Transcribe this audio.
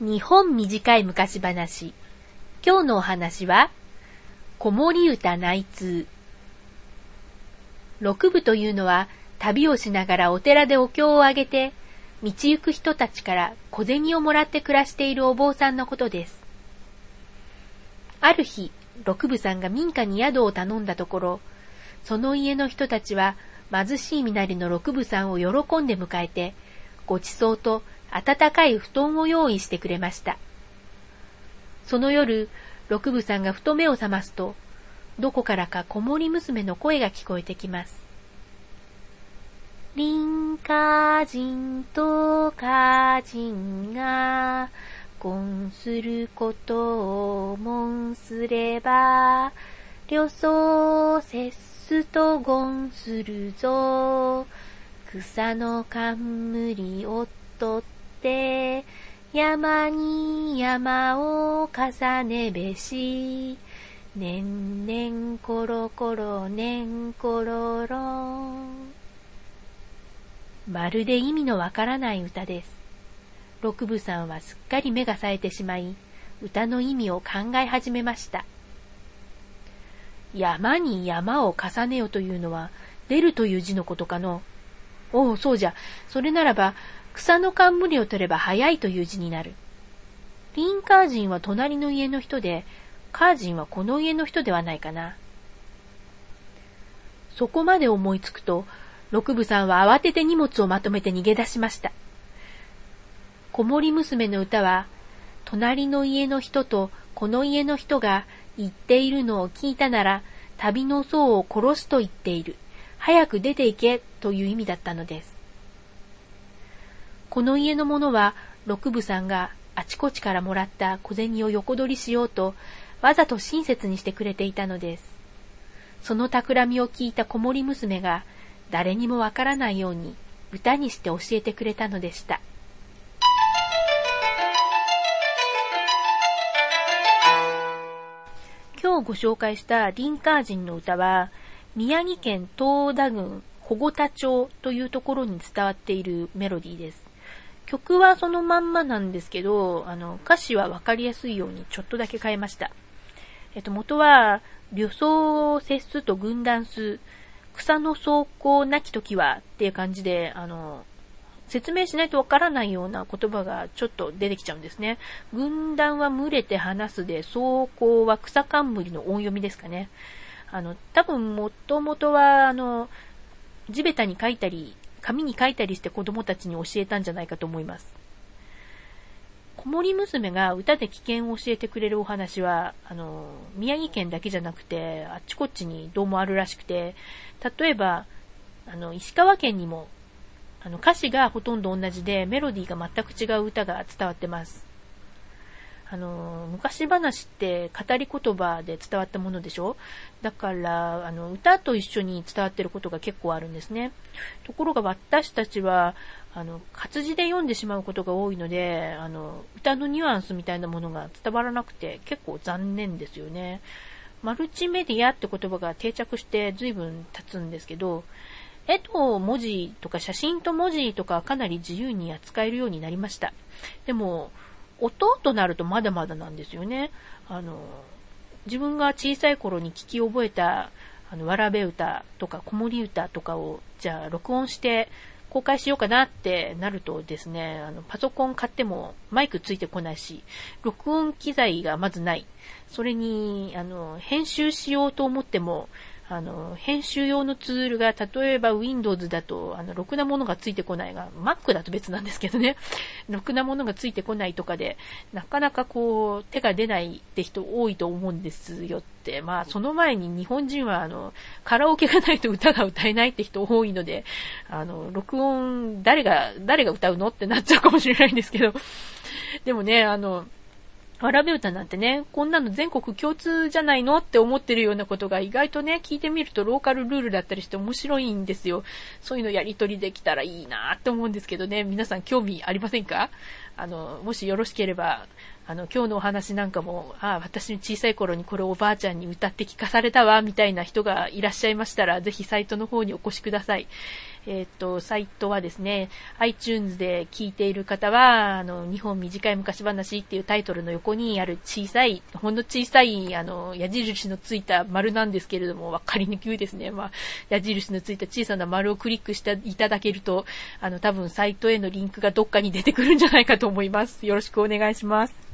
日本短い昔話。今日のお話は、子守歌内通。六部というのは、旅をしながらお寺でお経をあげて、道行く人たちから小銭をもらって暮らしているお坊さんのことです。ある日、六部さんが民家に宿を頼んだところ、その家の人たちは貧しい身なりの六部さんを喜んで迎えて、ごちそうと暖かい布団を用意してくれました。その夜、六部さんがふと目を覚ますと、どこからか子守娘の声が聞こえてきます。林家人と家人が、婚することを申すれば、旅相節すと言するぞ。草の冠を取って、山に山を重ねべし、年々コロコロ年コロロまるで意味のわからない歌です。六部さんはすっかり目が冴えてしまい、歌の意味を考え始めました。山に山を重ねよというのは、出るという字のことかの？おお、そうじゃ。それならば、草の冠を取れば早いという字になる。リンカージンは隣の家の人で、カージンはこの家の人ではないかな。そこまで思いつくと、六部さんは慌てて荷物をまとめて逃げ出しました。子守娘の歌は、隣の家の人とこの家の人が言っているのを聞いたなら、旅の僧を殺すと言っている。早く出て行けという意味だったのです。この家の者は、六部さんがあちこちからもらった小銭を横取りしようと、わざと親切にしてくれていたのです。その企みを聞いた子守娘が、誰にもわからないように歌にして教えてくれたのでした。今日ご紹介したリンカー人の歌は、宮城県東田郡小五田町というところに伝わっているメロディーです。曲はそのまんまなんですけど、あの、歌詞はわかりやすいようにちょっとだけ変えました。えっと、元は、旅装節すと軍団す、草の走行なき時はっていう感じで、あの、説明しないとわからないような言葉がちょっと出てきちゃうんですね。軍団は群れて話すで、走行は草冠の音読みですかね。あの、多分もともとは、あの、地べたに書いたり、紙に書いたりして子供たちに教えたんじゃないかと思います。子守娘が歌で危険を教えてくれるお話は、あの、宮城県だけじゃなくて、あっちこっちにどうもあるらしくて、例えば、あの、石川県にも、あの、歌詞がほとんど同じで、メロディーが全く違う歌が伝わってます。あの、昔話って語り言葉で伝わったものでしょ？だから、あの、歌と一緒に伝わってることが結構あるんですね。ところが私たちは、あの、活字で読んでしまうことが多いので、あの、歌のニュアンスみたいなものが伝わらなくて結構残念ですよね。マルチメディアって言葉が定着して随分経つんですけど、絵と文字とか写真と文字とかかなり自由に扱えるようになりました。でも、音となるとまだまだなんですよね。あの、自分が小さい頃に聞き覚えた、あの、わらべ歌とか子守歌とかを、じゃあ録音して公開しようかなってなるとですね、あの、パソコン買ってもマイクついてこないし、録音機材がまずない。それに、あの、編集しようと思っても、あの、編集用のツールが、例えば Windows だと、あの、ろくなものがついてこないが、Mac だと別なんですけどね、ろくなものがついてこないとかで、なかなかこう、手が出ないって人多いと思うんですよって、まあ、その前に日本人は、あの、カラオケがないと歌が歌えないって人多いので、あの、録音、誰が、誰が歌うのってなっちゃうかもしれないんですけど、でもね、あの、わらべ歌なんてね、こんなの全国共通じゃないのって思ってるようなことが意外とね、聞いてみるとローカルルールだったりして面白いんですよ。そういうのやりとりできたらいいなって思うんですけどね、皆さん興味ありませんか？あの、もしよろしければ、あの、今日のお話なんかも、ああ、私の小さい頃にこれおばあちゃんに歌って聞かされたわ、みたいな人がいらっしゃいましたら、ぜひサイトの方にお越しください。えっ、と、サイトはですね、iTunes で聞いている方は、あの、日本短い昔話っていうタイトルの横にある小さい、ほんの小さい、あの、矢印のついた丸なんですけれども、わかりにくいですね。まあ、矢印のついた小さな丸をクリックしていただけると、あの、多分サイトへのリンクがどっかに出てくるんじゃないかと思います。よろしくお願いします。